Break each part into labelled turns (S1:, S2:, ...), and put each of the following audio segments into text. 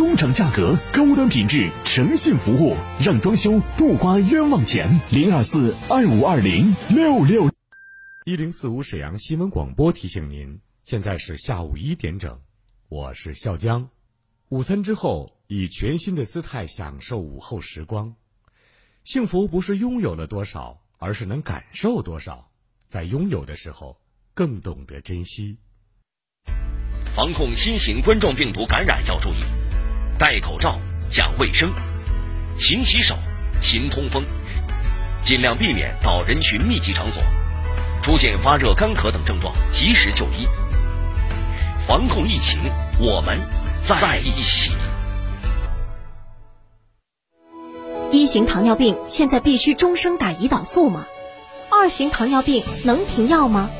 S1: 工厂价格，高端品质，诚信服务，让装修不花冤枉钱。零二四二五二零六六
S2: 一零四五沈阳新闻广播提醒您，现在是下午一点整，我是笑江。午餐之后，以全新的姿态享受午后时光。幸福不是拥有了多少，而是能感受多少。在拥有的时候，更懂得珍惜。
S3: 防控新型冠状病毒感染要注意：戴口罩、讲卫生、勤洗手、勤通风，尽量避免到人群密集场所。出现发热、干咳等症状，及时就医。防控疫情，我们在一起。
S4: 一型糖尿病现在必须终生打胰岛素吗？二型糖尿病能停药吗？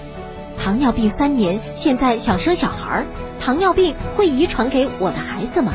S4: 糖尿病三年，现在想生小孩，糖尿病会遗传给我的孩子吗？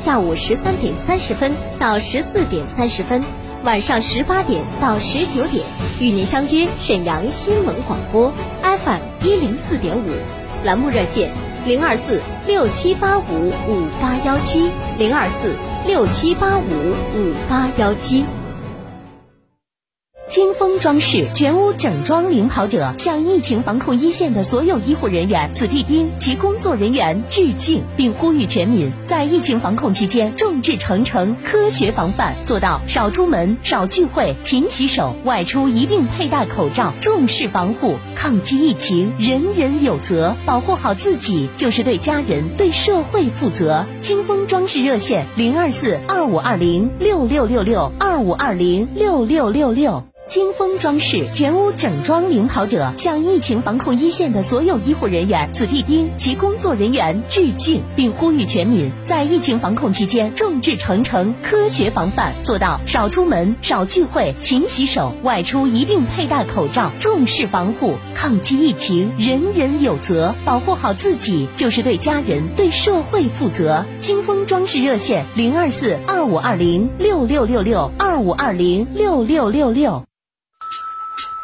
S4: 下午十三点三十分到十四点三十分，晚上十八点到十九点，与您相约沈阳新闻广播 FM 一零四点五，栏目热线零二四六七八五五八幺七零二四六七八五五八幺七。金风装饰全屋整装领跑者向疫情防控一线的所有医护人员、子弟兵及工作人员致敬，并呼吁全民在疫情防控期间众志成城、科学防范，做到少出门、少聚会、勤洗手，外出一定佩戴口罩，重视防护。抗击疫情，人人有责，保护好自己就是对家人、对社会负责。金风装饰热线零二四二五二零六六六六二五二零六六六六。金风装饰全屋整装领跑者向疫情防控一线的所有医护人员、子弟兵及工作人员致敬，并呼吁全民在疫情防控期间众志成城、科学防范，做到少出门、少聚会、勤洗手，外出一定佩戴口罩，重视防护。抗击疫情，人人有责，保护好自己就是对家人、对社会负责。金风装饰热线零二四二五二零六六六六二五二零六六六六。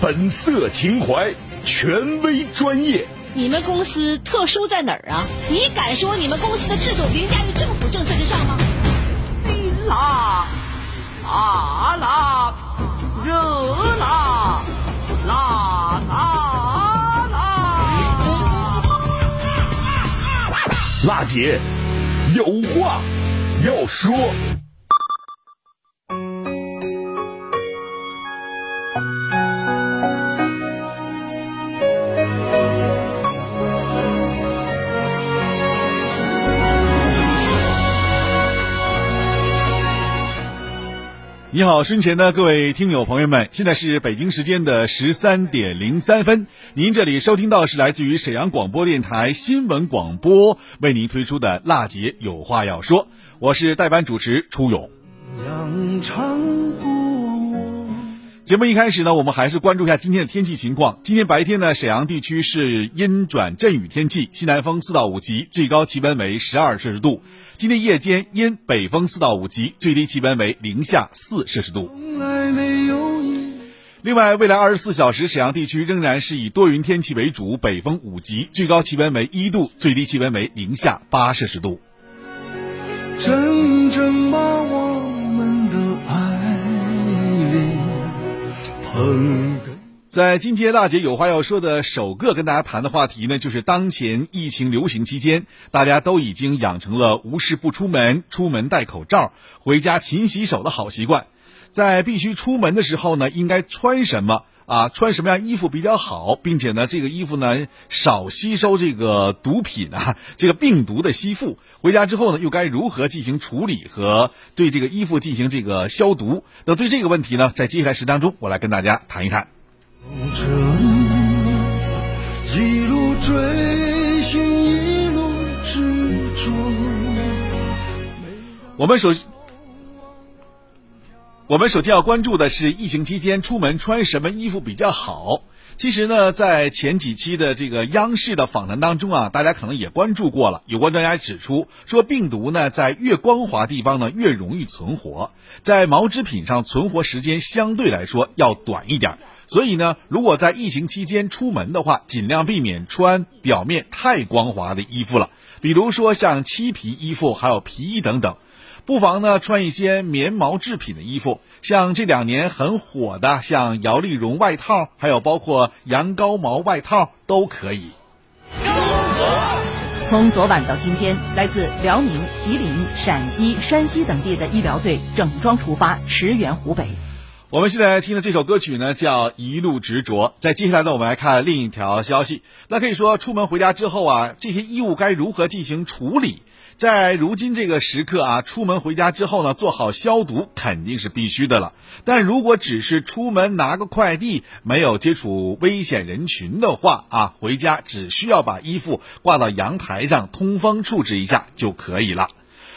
S1: 本色情怀，权威专业。
S5: 你们公司特殊在哪儿啊？你敢说你们公司的制度凌驾于政府政策之上吗？
S6: 辛辣、辣辣、热辣、辣辣辣。
S1: 辣姐，有话要说。
S7: 你好，身前的各位听友朋友们，现在是北京时间的十三点零三分。您这里收听到是来自于沈阳广播电台新闻广播为您推出的《辣姐有话要说》，我是代班主持初勇。节目一开始呢，我们还是关注一下今天的天气情况。今天白天呢，沈阳地区是阴转阵雨天气，西南风四到五级，最高气温为十二摄氏度。今天夜间阴，北风四到五级，最低气温为零下四摄氏度。另外，未来二十四小时，沈阳地区仍然是以多云天气为主，北风五级，最高气温为一度，最低气温为零下八摄氏度。
S8: 真正把我
S7: 在今天大姐有话要说的首个跟大家谈的话题呢，就是当前疫情流行期间，大家都已经养成了无事不出门、出门戴口罩、回家勤洗手的好习惯。在必须出门的时候呢，应该穿什么啊？穿什么样衣服比较好，并且呢，这个衣服呢少吸收这个毒品啊，这个病毒的吸附。回家之后呢，又该如何进行处理和对这个衣服进行这个消毒？那对这个问题呢，在接下来时当中，我来跟大家谈一谈。
S8: 一路追寻，一路执着。
S7: 我们首我们首先要关注的是疫情期间出门穿什么衣服比较好。其实呢，在前几期的这个央视的访谈当中啊，大家可能也关注过了。有关专家指出，说病毒呢在越光滑地方呢越容易存活，在毛织品上存活时间相对来说要短一点。所以呢，如果在疫情期间出门的话，尽量避免穿表面太光滑的衣服了，比如说像漆皮衣服、还有皮衣等等。不妨呢穿一些棉毛制品的衣服，像这两年很火的，像摇粒绒外套，还有包括羊羔毛外套都可以。
S9: 从昨晚到今天，来自辽宁、吉林、陕西、山西等地的医疗队整装出发，驰援湖北。
S7: 我们现在听的这首歌曲呢，叫《一路执着》。在接下来呢，我们来看另一条消息。那可以说，出门回家之后啊，这些衣物该如何进行处理？在如今这个时刻啊，出门回家之后呢，做好消毒肯定是必须的了。但如果只是出门拿个快递，没有接触危险人群的话啊，回家只需要把衣服挂到阳台上通风处置一下就可以了。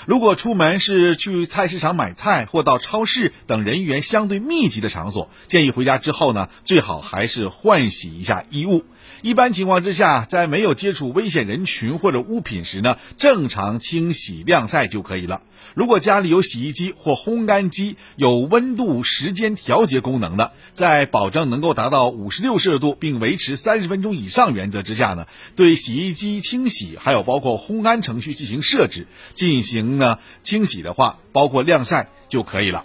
S7: 如果出门是去菜市场买菜或到超市等人员相对密集的场所，建议回家之后呢，最好还是换洗一下衣物。一般情况之下，在没有接触危险人群或者物品时呢，正常清洗晾晒就可以了。如果家里有洗衣机或烘干机，有温度时间调节功能的，在保证能够达到五十六摄氏度并维持三十分钟以上原则之下呢，对洗衣机清洗还有包括烘干程序进行设置，进行呢清洗的话，包括晾晒就可以了。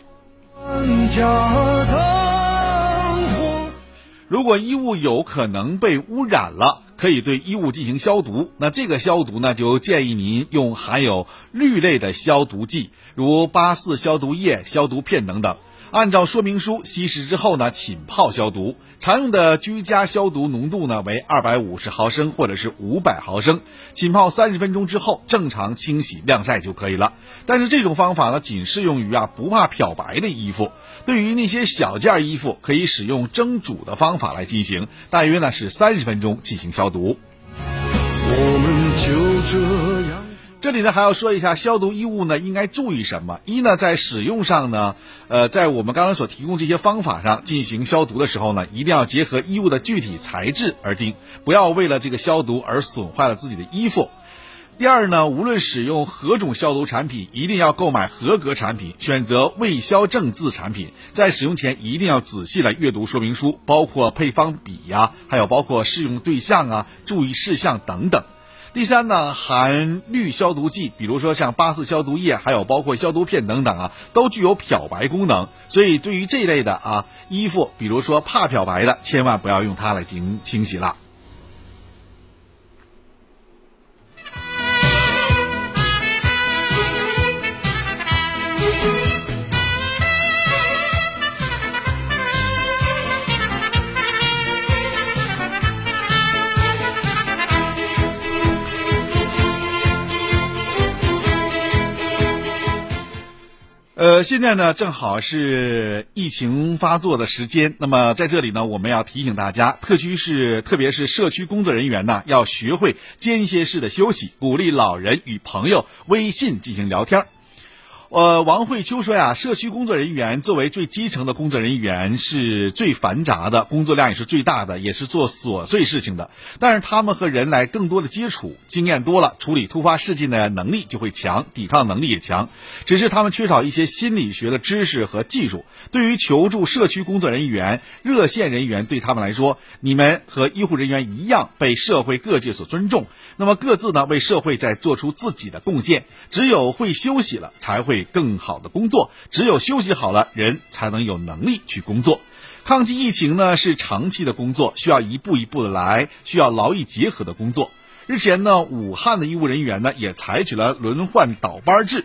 S7: 如果衣物有可能被污染了，可以对衣物进行消毒。那这个消毒呢，就建议您用含有氯类的消毒剂，如八四消毒液、消毒片等等。按照说明书稀释之后呢，浸泡消毒。常用的居家消毒浓度呢为二百五十毫升或者是五百毫升。浸泡三十分钟之后，正常清洗晾晒就可以了。但是这种方法呢，仅适用于啊不怕漂白的衣服。对于那些小件衣服，可以使用蒸煮的方法来进行，大约呢是三十分钟进行消毒。
S8: 我们就这。
S7: 这里呢还要说一下消毒衣物呢应该注意什么？一呢在使用上呢，呃，在我们刚刚所提供这些方法上进行消毒的时候呢，一定要结合衣物的具体材质而定，不要为了这个消毒而损坏了自己的衣服。第二呢，无论使用何种消毒产品，一定要购买合格产品，选择未消证字产品。在使用前一定要仔细来阅读说明书，包括配方比呀，还有包括适用对象啊、注意事项等等。第三呢，含氯消毒剂，比如说像八四消毒液，还有包括消毒片等等啊，都具有漂白功能。所以对于这一类的啊衣服，比如说怕漂白的，千万不要用它来进行清洗了。呃，现在呢正好是疫情发作的时间，那么在这里呢，我们要提醒大家，特区是特别是社区工作人员呢，要学会间歇式的休息，鼓励老人与朋友微信进行聊天儿。呃，王慧秋说呀，社区工作人员作为最基层的工作人员，是最繁杂的，工作量也是最大的，也是做琐碎事情的。但是他们和人来更多的接触，经验多了，处理突发事件的能力就会强，抵抗能力也强。只是他们缺少一些心理学的知识和技术。对于求助社区工作人员、热线人员，对他们来说，你们和医护人员一样，被社会各界所尊重。那么各自呢，为社会在做出自己的贡献。只有会休息了，才会。更好的工作。只有休息好了，人才能有能力去工作。抗击疫情呢是长期的工作，需要一步一步的来，需要劳逸结合的工作。日前呢，武汉的医务人员呢也采取了轮换倒班制。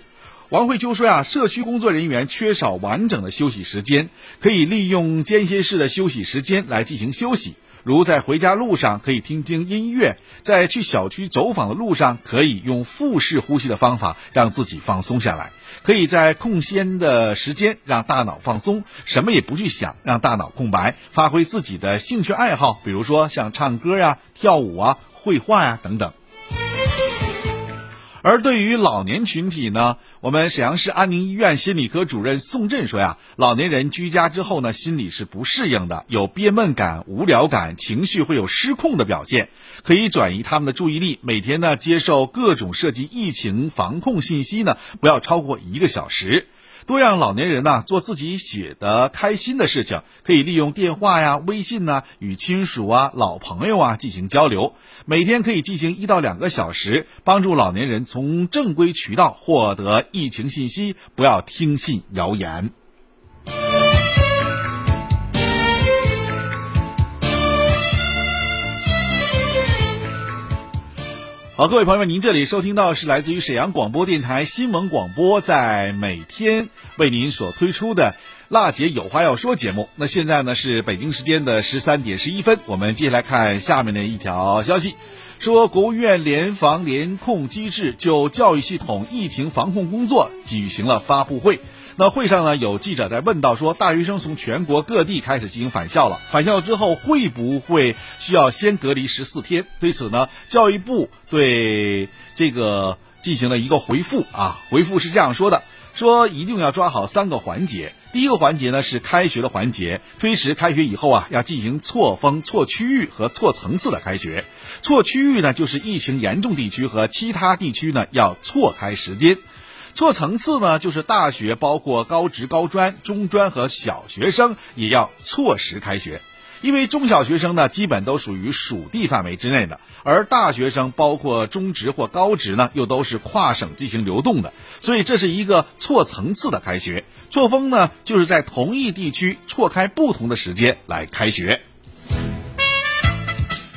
S7: 王慧秋说呀，社区工作人员缺少完整的休息时间，可以利用间歇式的休息时间来进行休息。如在回家路上可以听听音乐，在去小区走访的路上可以用腹式呼吸的方法让自己放松下来。可以在空闲的时间让大脑放松，什么也不去想，让大脑空白，发挥自己的兴趣爱好，比如说像唱歌呀、跳舞啊、绘画呀等等。而对于老年群体呢，我们沈阳市安宁医院心理科主任宋振说呀，老年人居家之后呢，心里是不适应的，有憋闷感、无聊感，情绪会有失控的表现，可以转移他们的注意力。每天呢，接受各种涉及疫情防控信息呢，不要超过一个小时。多让老年人呢做自己写的开心的事情，可以利用电话呀、微信呢与亲属啊、老朋友啊进行交流。每天可以进行一到两个小时，帮助老年人从正规渠道获得疫情信息，不要听信谣言。好，各位朋友们，您这里收听到是来自于沈阳广播电台新闻广播，在每天为您所推出的“辣姐有话要说”节目。那现在呢是北京时间的十三点十一分，我们接下来看下面的一条消息，说国务院联防联控机制就教育系统疫情防控工作举行了发布会。那会上呢，有记者在问到说，大学生从全国各地开始进行返校了，返校之后会不会需要先隔离十四天？对此呢，教育部对这个进行了一个回复啊，回复是这样说的：说一定要抓好三个环节。第一个环节呢是开学的环节，推迟开学以后啊，要进行错峰、错区域和错层次的开学。错区域呢，就是疫情严重地区和其他地区呢要错开时间。错层次呢，就是大学包括高职、高专、中专和小学生也要错时开学，因为中小学生呢基本都属于属地范围之内的，而大学生包括中职或高职呢又都是跨省进行流动的，所以这是一个错层次的开学。错峰呢，就是在同一地区错开不同的时间来开学。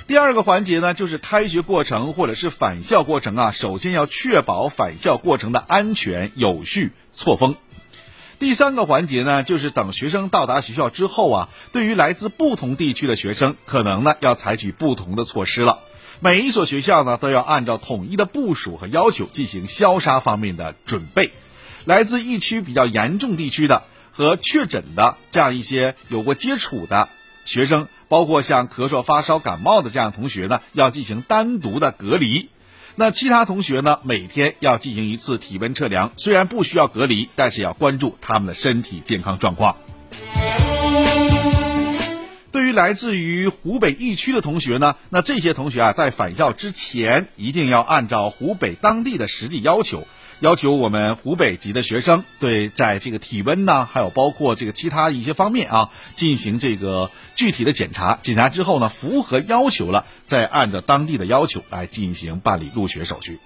S7: 第二个环节呢，就是开学过程或者是返校过程啊，首先要确保返校过程的安全有序错峰。第三个环节呢，就是等学生到达学校之后啊，对于来自不同地区的学生，可能呢要采取不同的措施了。每一所学校呢，都要按照统一的部署和要求进行消杀方面的准备。来自疫区比较严重地区的和确诊的这样一些有过接触的。学生包括像咳嗽、发烧、感冒的这样同学呢，要进行单独的隔离。那其他同学呢，每天要进行一次体温测量。虽然不需要隔离，但是要关注他们的身体健康状况。对于来自于湖北疫区的同学呢，那这些同学啊，在返校之前一定要按照湖北当地的实际要求。要求我们湖北籍的学生对在这个体温呢，还有包括这个其他一些方面啊，进行这个具体的检查。检查之后呢，符合要求了，再按照当地的要求来进行办理入学手续。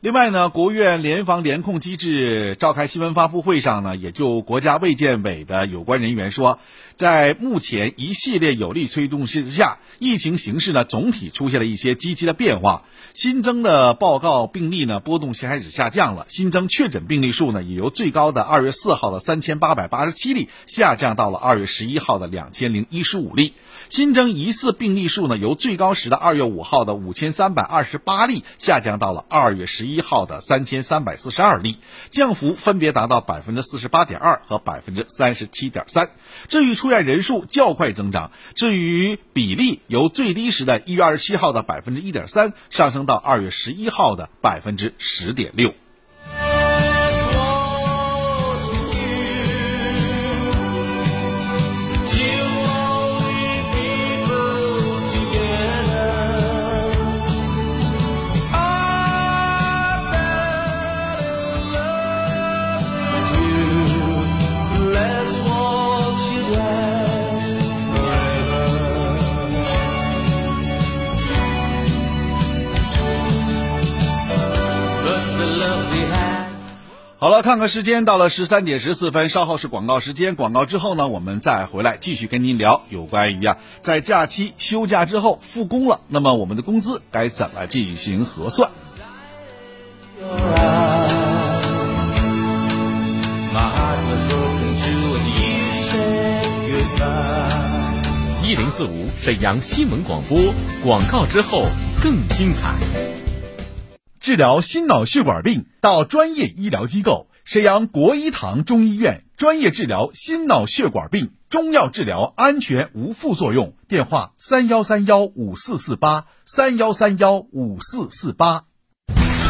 S7: 另外呢，国务院联防联控机制召开新闻发布会上呢，也就国家卫健委的有关人员说，在目前一系列有力推动之下，疫情形势呢总体出现了一些积极的变化。新增的报告病例呢波动性开始下降了，新增确诊病例数呢也由最高的二月四号的三千八百八十七例下降到了二月十一号的两千零一十五例。新增疑似病例数呢，由最高时的二月五号的五千三百二十八例下降到了二月十一号的三千三百四十二例，降幅分别达到百分之四十八点二和百分之三十七点三。至于出院人数较快增长，至于比例由最低时的一月二十七号的百分之一点三上升到二月十一号的百分之十点六。了，看看时间，到了十三点十四分，稍后是广告时间。广告之后呢，我们再回来继续跟您聊有关于啊，在假期休假之后复工了，那么我们的工资该怎么进行核算？
S2: 一零四五沈阳新闻广播，广告之后更精彩。
S7: 治疗心脑血管病到专业医疗机构沈阳国医堂中医院，专业治疗心脑血管病，中药治疗安全无副作用。电话：三幺三幺五四四八三幺三幺五四四八。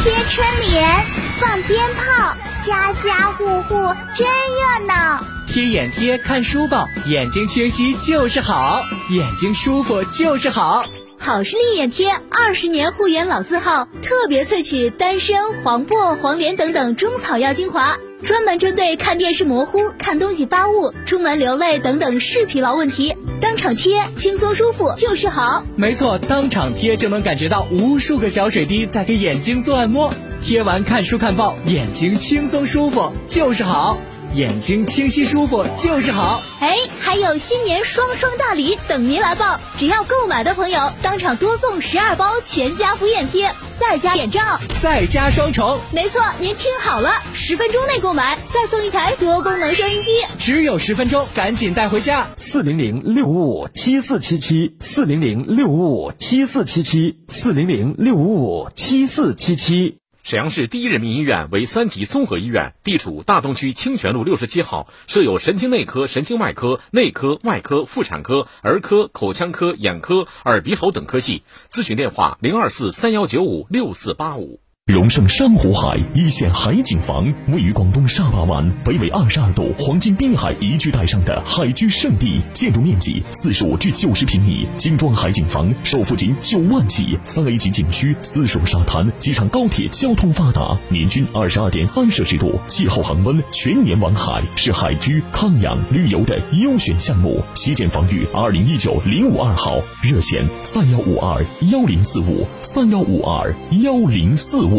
S10: 贴春联，放鞭炮，家家户户真热闹。
S11: 贴眼贴，看书报，眼睛清晰就是好，眼睛舒服就是好。
S12: 好视力眼贴，二十年护眼老字号，特别萃取丹参、黄柏、黄连等等中草药精华，专门针对看电视模糊、看东西发雾、出门流泪等等视疲劳问题，当场贴，轻松舒服就是好。
S11: 没错，当场贴就能感觉到无数个小水滴在给眼睛做按摩，贴完看书看报，眼睛轻松舒服就是好。眼睛清晰舒服就是好，
S12: 哎，还有新年双双大礼等您来报！只要购买的朋友，当场多送十二包全家福眼贴，再加眼罩，
S11: 再加双重。
S12: 没错，您听好了，十分钟内购买，再送一台多功能收音机，
S11: 只有十分钟，赶紧带回家。
S1: 四零零六五五七四七七，四零零六五五七四七七，四零零六五五七四七七。
S2: 沈阳市第一人民医院为三级综合医院，地处大东区清泉路六十七号，设有神经内科、神经外科、内科、外科、妇产科、儿科、口腔科、眼科、耳鼻喉等科系。咨询电话：零二四三幺九五六四八五。
S1: 荣盛珊瑚海一线海景房，位于广东沙巴湾北纬二十二度黄金滨海宜居带上的海居胜地，建筑面积四十五至九十平米，精装海景房首付仅九万起，三 A 级景区，私属沙滩，机场高铁交通发达，年均二十二点三摄氏度，气候恒温，全年玩海，是海居康养旅游的优选项目。西建房域二零一九零五二号，热线三幺五二幺零四五三幺五二幺零四五。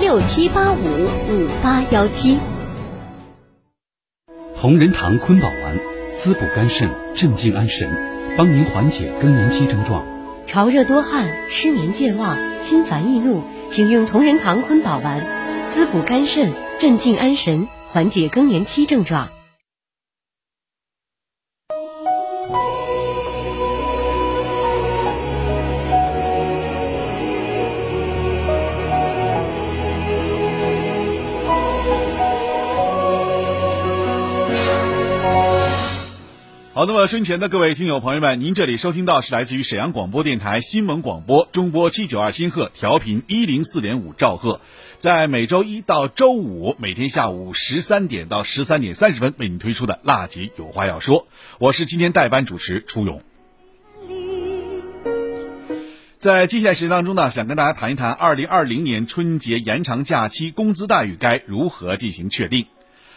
S4: 六七八五五八幺七，
S13: 同仁堂坤宝丸，滋补肝肾，镇静安神，帮您缓解更年期症状。
S14: 潮热多汗、失眠健忘、心烦易怒，请用同仁堂坤宝丸，滋补肝肾，镇静安神，缓解更年期症状。
S7: 好，那么身前的各位听友朋友们，您这里收听到是来自于沈阳广播电台新闻广播中波七九二千赫调频一零四点五兆赫，在每周一到周五每天下午十三点到十三点三十分为您推出的《辣姐有话要说》，我是今天代班主持初勇。在接下来时间当中呢，想跟大家谈一谈二零二零年春节延长假期工资待遇该如何进行确定。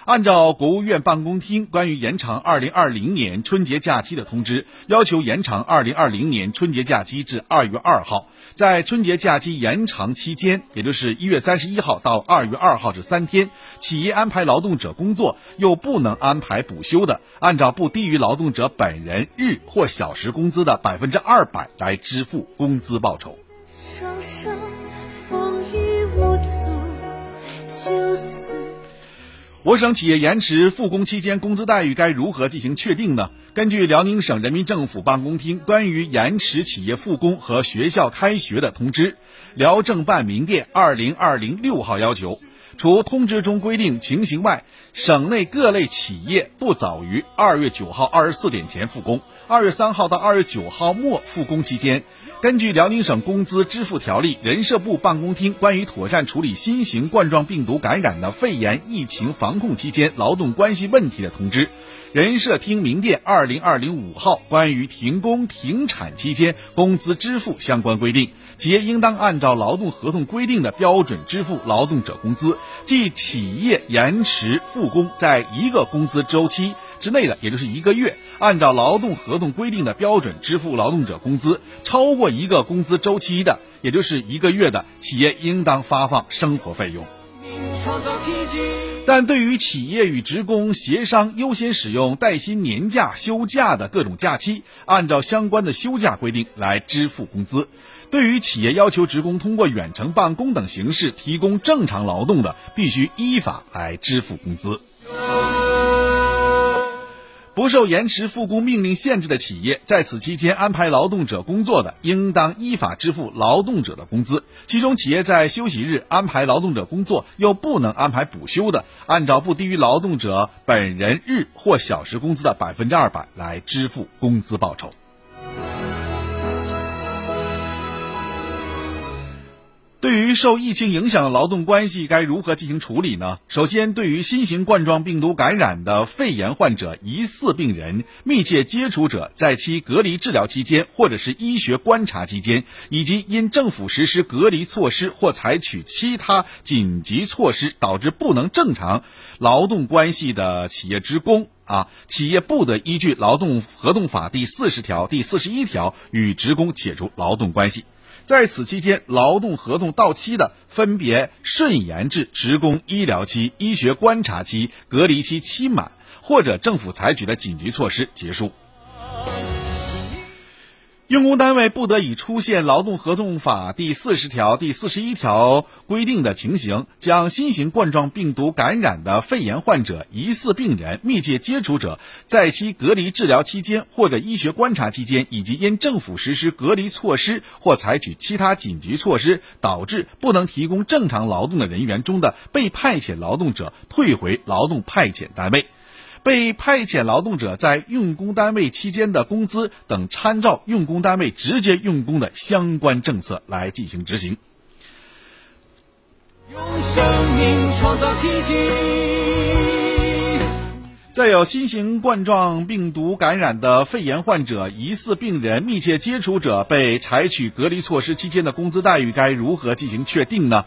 S7: 按照国务院办公厅关于延长二零二零年春节假期的通知，要求延长二零二零年春节假期至二月二号。在春节假期延长期间，也就是一月三十一号到二月二号这三天，企业安排劳动者工作又不能安排补休的，按照不低于劳动者本人日或小时工资的百分之二百来支付工资报酬。上上风雨无阻就死我省企业延迟复工期间工资待遇该如何进行确定呢？根据辽宁省人民政府办公厅关于延迟企业复工和学校开学的通知，辽政办明电二零二零六号要求，除通知中规定情形外，省内各类企业不早于二月九号二十四点前复工，二月三号到二月九号末复工期间。根据辽宁省工资支付条例，人社部办公厅关于妥善处理新型冠状病毒感染的肺炎疫情防控期间劳动关系问题的通知，人社厅明电二零二零五号关于停工停产期间工资支付相关规定，企业应当按照劳动合同规定的标准支付劳动者工资，即企业延迟复工在一个工资周期。之内的，也就是一个月，按照劳动合同规定的标准支付劳动者工资；超过一个工资周期的，也就是一个月的，企业应当发放生活费用。但对于企业与职工协商优先使用带薪年假、休假的各种假期，按照相关的休假规定来支付工资；对于企业要求职工通过远程办公等形式提供正常劳动的，必须依法来支付工资。不受延迟复工命令限制的企业，在此期间安排劳动者工作的，应当依法支付劳动者的工资。其中，企业在休息日安排劳动者工作又不能安排补休的，按照不低于劳动者本人日或小时工资的百分之二百来支付工资报酬。对于受疫情影响的劳动关系，该如何进行处理呢？首先，对于新型冠状病毒感染的肺炎患者、疑似病人、密切接触者，在其隔离治疗期间或者是医学观察期间，以及因政府实施隔离措施或采取其他紧急措施导致不能正常劳动关系的企业职工啊，企业不得依据《劳动合同法》第四十条、第四十一条与职工解除劳动关系。在此期间，劳动合同到期的，分别顺延至职工医疗期、医学观察期、隔离期期满，或者政府采取的紧急措施结束。用工单位不得以出现《劳动合同法》第四十条、第四十一条规定的情形，将新型冠状病毒感染的肺炎患者、疑似病人、密切接触者，在其隔离治疗期间或者医学观察期间，以及因政府实施隔离措施或采取其他紧急措施导致不能提供正常劳动的人员中的被派遣劳动者，退回劳动派遣单位。被派遣劳动者在用工单位期间的工资等，参照用工单位直接用工的相关政策来进行执行。
S8: 用生命创造奇迹。
S7: 再有新型冠状病毒感染的肺炎患者、疑似病人、密切接触者被采取隔离措施期间的工资待遇该如何进行确定呢？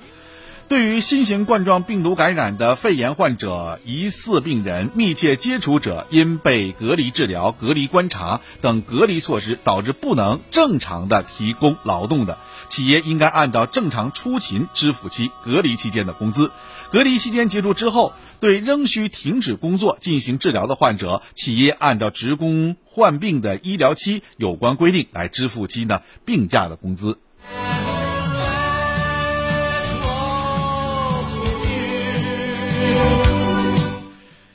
S7: 对于新型冠状病毒感染的肺炎患者、疑似病人、密切接触者，因被隔离治疗、隔离观察等隔离措施导致不能正常的提供劳动的，企业应该按照正常出勤支付其隔离期间的工资。隔离期间结束之后，对仍需停止工作进行治疗的患者，企业按照职工患病的医疗期有关规定来支付其呢病假的工资。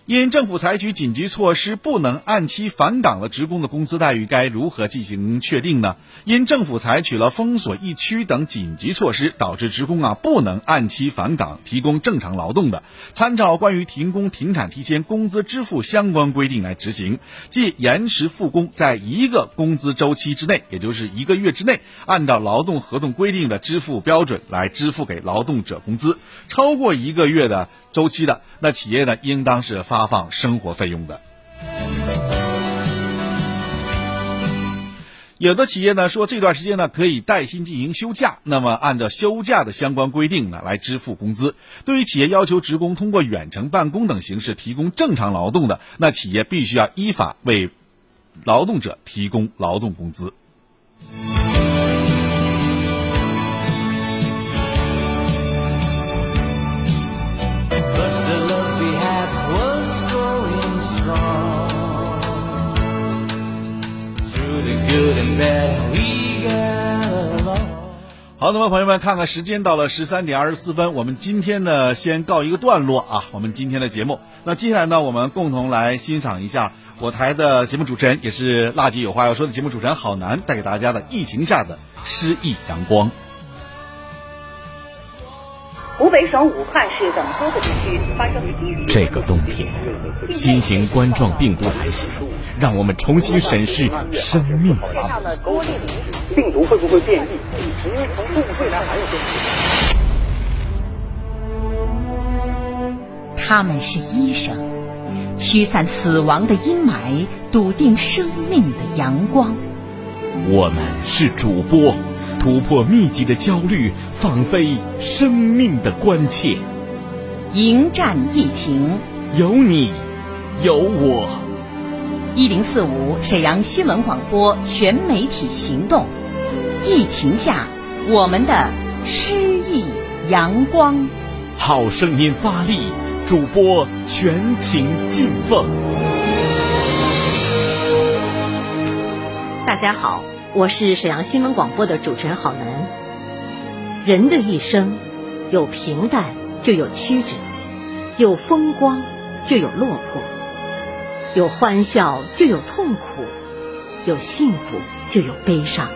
S7: 因政府采取紧急措施不能按期返岗的职工的工资待遇该如何进行确定呢？因政府采取了封锁疫区等紧急措施，导致职工啊不能按期返岗提供正常劳动的，参照关于停工停产期间工资支付相关规定来执行，即延迟复工在一个工资周期之内，也就是一个月之内，按照劳动合同规定的支付标准来支付给劳动者工资，超过一个月的。周期的那企业呢，应当是发发放生活费用的。有的企业呢说这段时间呢可以带薪进行休假，那么按照休假的相关规定呢来支付工资。对于企业要求职工通过远程办公等形式提供正常劳动的，那企业必须要依法为劳动者提供劳动工资。好，那么朋友们，看看时间到了十三点二十四分，我们今天呢先告一个段落啊，我们今天的节目。那接下来呢，我们共同来欣赏一下我台的节目主持人，也是辣姐有话要说的节目主持人郝楠带给大家的疫情下的诗意阳光。
S15: 湖北省武汉市等多个地区发生
S2: 这个冬天，新型冠状病毒来袭，让我们重新审视生命。
S16: 病毒会不会变异？因为从动物未来还有变异。
S17: 他们是医生，驱散死亡的阴霾，笃定生命的阳光。
S2: 我们是主播。突破密集的焦虑，放飞生命的关切，
S17: 迎战疫情，
S2: 有你，有我。
S17: 一零四五沈阳新闻广播全媒体行动，疫情下我们的诗意阳光。
S2: 好声音发力，主播全情敬奉。
S4: 大家好。我是沈阳新闻广播的主持人郝楠。人的一生，有平淡就有曲折，有风光就有落魄，有欢笑就有痛苦，有幸福就有悲伤。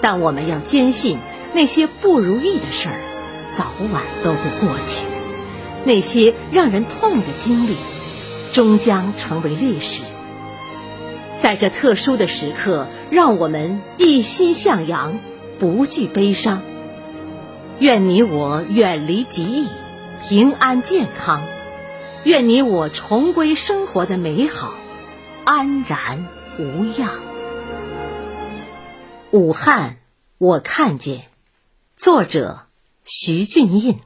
S4: 但我们要坚信，那些不如意的事儿，早晚都会过去；那些让人痛的经历，终将成为历史。在这特殊的时刻，让我们一心向阳，不惧悲伤。愿你我远离疾疫，平安健康；愿你我重归生活的美好，安然无恙。武汉，我看见。作者：徐俊印。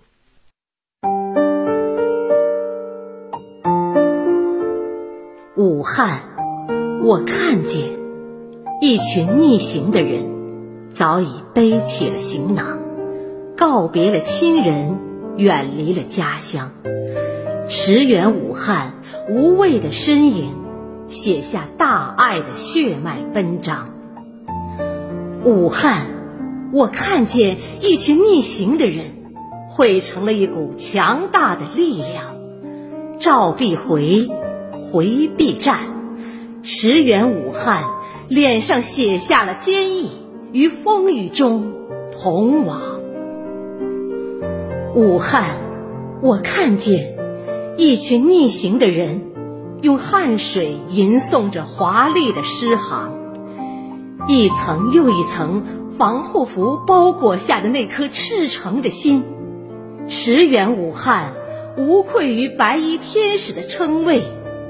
S4: 武汉。我看见一群逆行的人，早已背起了行囊，告别了亲人，远离了家乡，驰援武汉，无畏的身影，写下大爱的血脉奔张。武汉，我看见一群逆行的人，汇成了一股强大的力量，召必回，回必战。驰援武汉，脸上写下了坚毅，于风雨中同往。武汉，我看见一群逆行的人，用汗水吟诵着华丽的诗行，一层又一层防护服包裹下的那颗赤诚的心，驰援武汉，无愧于白衣天使的称谓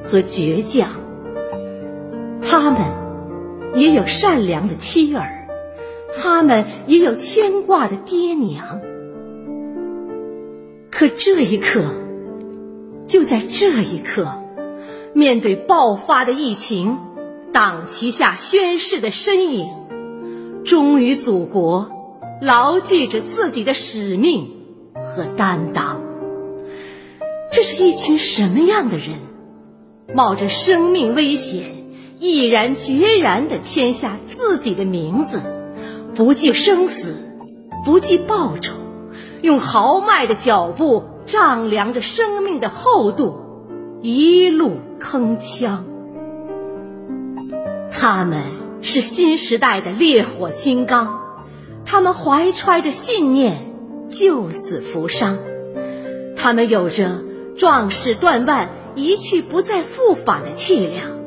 S4: 和倔强。他们也有善良的妻儿，他们也有牵挂的爹娘。可这一刻，就在这一刻，面对爆发的疫情，党旗下宣誓的身影，忠于祖国，牢记着自己的使命和担当。这是一群什么样的人？冒着生命危险。毅然决然地签下自己的名字，不计生死，不计报酬，用豪迈的脚步丈量着生命的厚度，一路铿锵。他们是新时代的烈火金刚，他们怀揣着信念，救死扶伤，他们有着壮士断腕，一去不再复返的气量。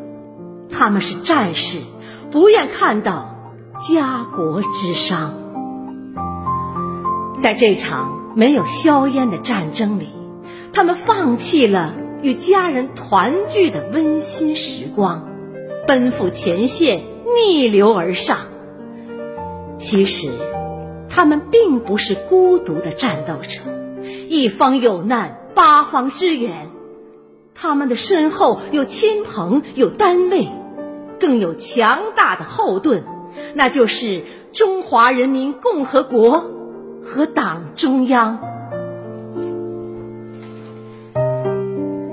S4: 他们是战士，不愿看到家国之伤。在这场没有硝烟的战争里，他们放弃了与家人团聚的温馨时光，奔赴前线，逆流而上。其实，他们并不是孤独的战斗者，一方有难，八方支援。他们的身后有亲朋，有单位。更有强大的后盾，那就是中华人民共和国和党中央。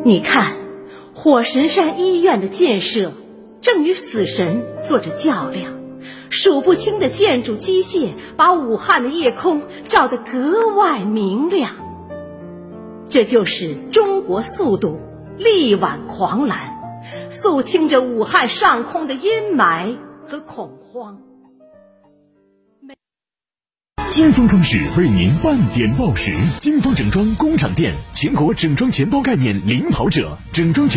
S4: 你看，火神山医院的建设正与死神做着较量，数不清的建筑机械把武汉的夜空照得格外明亮。这就是中国速度力挽狂澜，肃清着武汉上空的阴霾和恐慌。
S1: 金风装饰为您半点报时，金风整装工厂店全国整装全包概念领跑者，整装全。